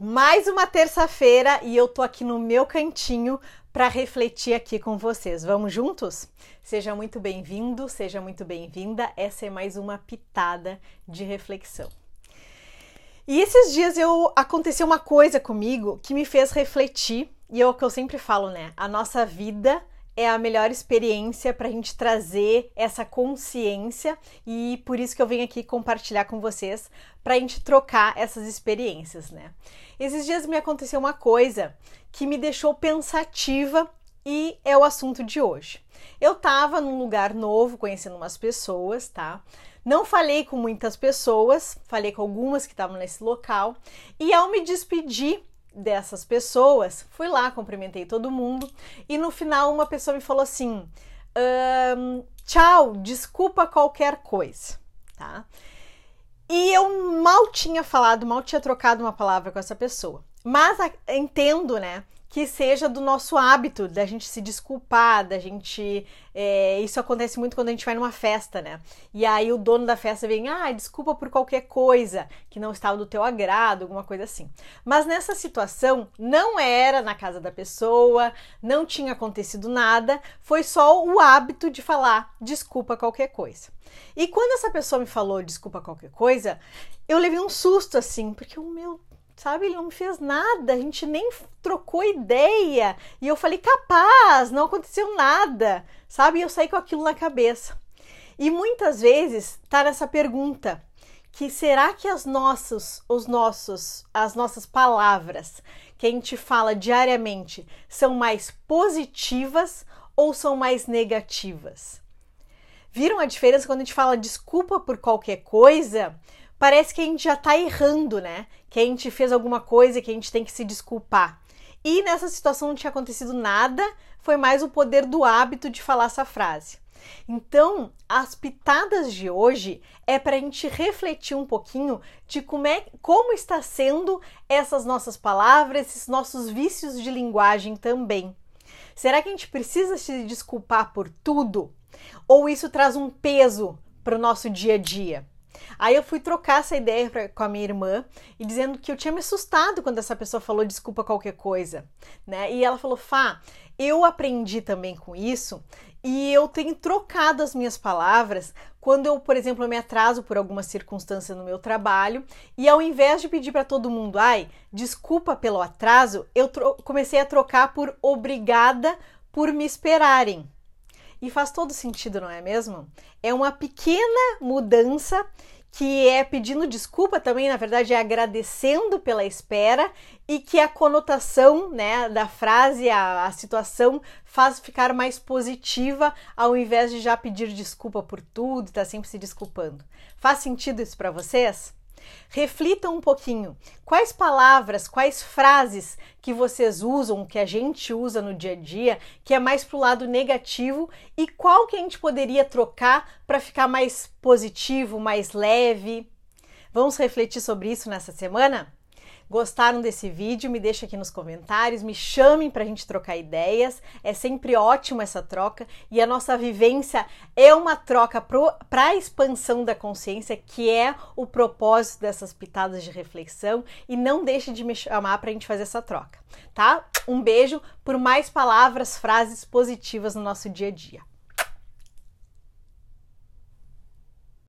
Mais uma terça-feira e eu tô aqui no meu cantinho para refletir aqui com vocês. Vamos juntos? Seja muito bem-vindo, seja muito bem-vinda. Essa é mais uma pitada de reflexão. E esses dias eu aconteceu uma coisa comigo que me fez refletir, e é o que eu sempre falo, né? A nossa vida é a melhor experiência para a gente trazer essa consciência e por isso que eu venho aqui compartilhar com vocês para a gente trocar essas experiências, né? Esses dias me aconteceu uma coisa que me deixou pensativa e é o assunto de hoje. Eu estava num lugar novo, conhecendo umas pessoas, tá? Não falei com muitas pessoas, falei com algumas que estavam nesse local e ao me despedir dessas pessoas, fui lá, cumprimentei todo mundo e no final uma pessoa me falou assim: um, tchau, desculpa qualquer coisa, tá? E eu mal tinha falado, mal tinha trocado uma palavra com essa pessoa. Mas entendo, né, que seja do nosso hábito, da gente se desculpar, da gente. É, isso acontece muito quando a gente vai numa festa, né? E aí o dono da festa vem, ah, desculpa por qualquer coisa que não estava do teu agrado, alguma coisa assim. Mas nessa situação, não era na casa da pessoa, não tinha acontecido nada, foi só o hábito de falar desculpa qualquer coisa. E quando essa pessoa me falou desculpa qualquer coisa, eu levei um susto assim, porque o meu sabe? Ele não fez nada, a gente nem trocou ideia. E eu falei, capaz, não aconteceu nada, sabe? E eu saí com aquilo na cabeça. E muitas vezes tá nessa pergunta, que será que as nossas, os nossos, as nossas palavras que a gente fala diariamente são mais positivas ou são mais negativas? Viram a diferença quando a gente fala desculpa por qualquer coisa? Parece que a gente já tá errando, né? Que a gente fez alguma coisa que a gente tem que se desculpar. E nessa situação não tinha acontecido nada, foi mais o poder do hábito de falar essa frase. Então, as pitadas de hoje é para a gente refletir um pouquinho de como, é, como está sendo essas nossas palavras, esses nossos vícios de linguagem também. Será que a gente precisa se desculpar por tudo? Ou isso traz um peso para o nosso dia a dia? Aí eu fui trocar essa ideia pra, com a minha irmã e dizendo que eu tinha me assustado quando essa pessoa falou desculpa qualquer coisa, né? E ela falou: "Fá, eu aprendi também com isso e eu tenho trocado as minhas palavras quando eu, por exemplo, eu me atraso por alguma circunstância no meu trabalho e ao invés de pedir para todo mundo, ai, desculpa pelo atraso, eu comecei a trocar por obrigada por me esperarem. E faz todo sentido, não é mesmo? É uma pequena mudança que é pedindo desculpa também, na verdade, é agradecendo pela espera e que a conotação né, da frase, a, a situação, faz ficar mais positiva ao invés de já pedir desculpa por tudo, tá sempre se desculpando. Faz sentido isso para vocês? Reflitam um pouquinho. Quais palavras, quais frases que vocês usam, que a gente usa no dia a dia, que é mais pro lado negativo e qual que a gente poderia trocar para ficar mais positivo, mais leve? Vamos refletir sobre isso nessa semana? Gostaram desse vídeo? Me deixa aqui nos comentários, me chamem para a gente trocar ideias. É sempre ótimo essa troca e a nossa vivência é uma troca para a expansão da consciência, que é o propósito dessas pitadas de reflexão. E não deixe de me chamar para a gente fazer essa troca, tá? Um beijo por mais palavras, frases positivas no nosso dia a dia.